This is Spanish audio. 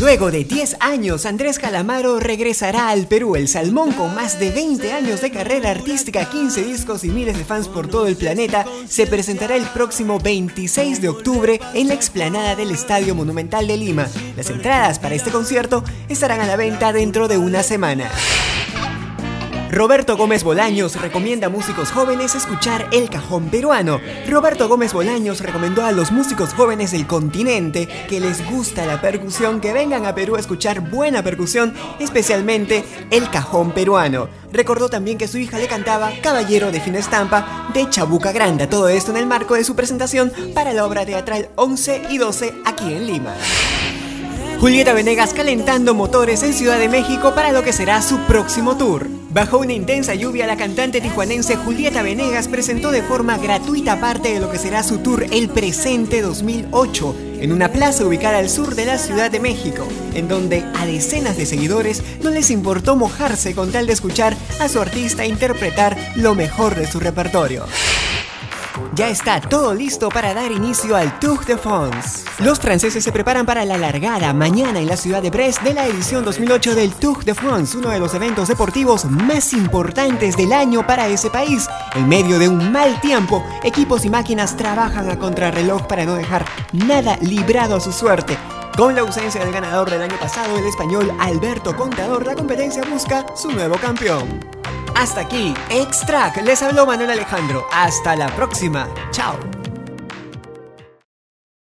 Luego de 10 años, Andrés Calamaro regresará al Perú. El Salmón, con más de 20 años de carrera artística, 15 discos y miles de fans por todo el planeta, se presentará el próximo 26 de octubre en la explanada del Estadio Monumental de Lima. Las entradas para este concierto estarán a la venta dentro de una semana. Roberto Gómez Bolaños recomienda a músicos jóvenes escuchar El Cajón Peruano. Roberto Gómez Bolaños recomendó a los músicos jóvenes del continente que les gusta la percusión que vengan a Perú a escuchar buena percusión, especialmente El Cajón Peruano. Recordó también que su hija le cantaba Caballero de Fina Estampa de Chabuca Granda, todo esto en el marco de su presentación para la obra teatral 11 y 12 aquí en Lima. Julieta Venegas calentando motores en Ciudad de México para lo que será su próximo tour. Bajo una intensa lluvia, la cantante tijuanense Julieta Venegas presentó de forma gratuita parte de lo que será su tour El Presente 2008 en una plaza ubicada al sur de la Ciudad de México, en donde a decenas de seguidores no les importó mojarse con tal de escuchar a su artista interpretar lo mejor de su repertorio. Ya está todo listo para dar inicio al Tour de France. Los franceses se preparan para la largada mañana en la ciudad de Brest de la edición 2008 del Tour de France, uno de los eventos deportivos más importantes del año para ese país. En medio de un mal tiempo, equipos y máquinas trabajan a contrarreloj para no dejar nada librado a su suerte. Con la ausencia del ganador del año pasado, el español Alberto Contador, la competencia busca su nuevo campeón. Hasta aquí, Extract. Les habló Manuel Alejandro. Hasta la próxima. Chao.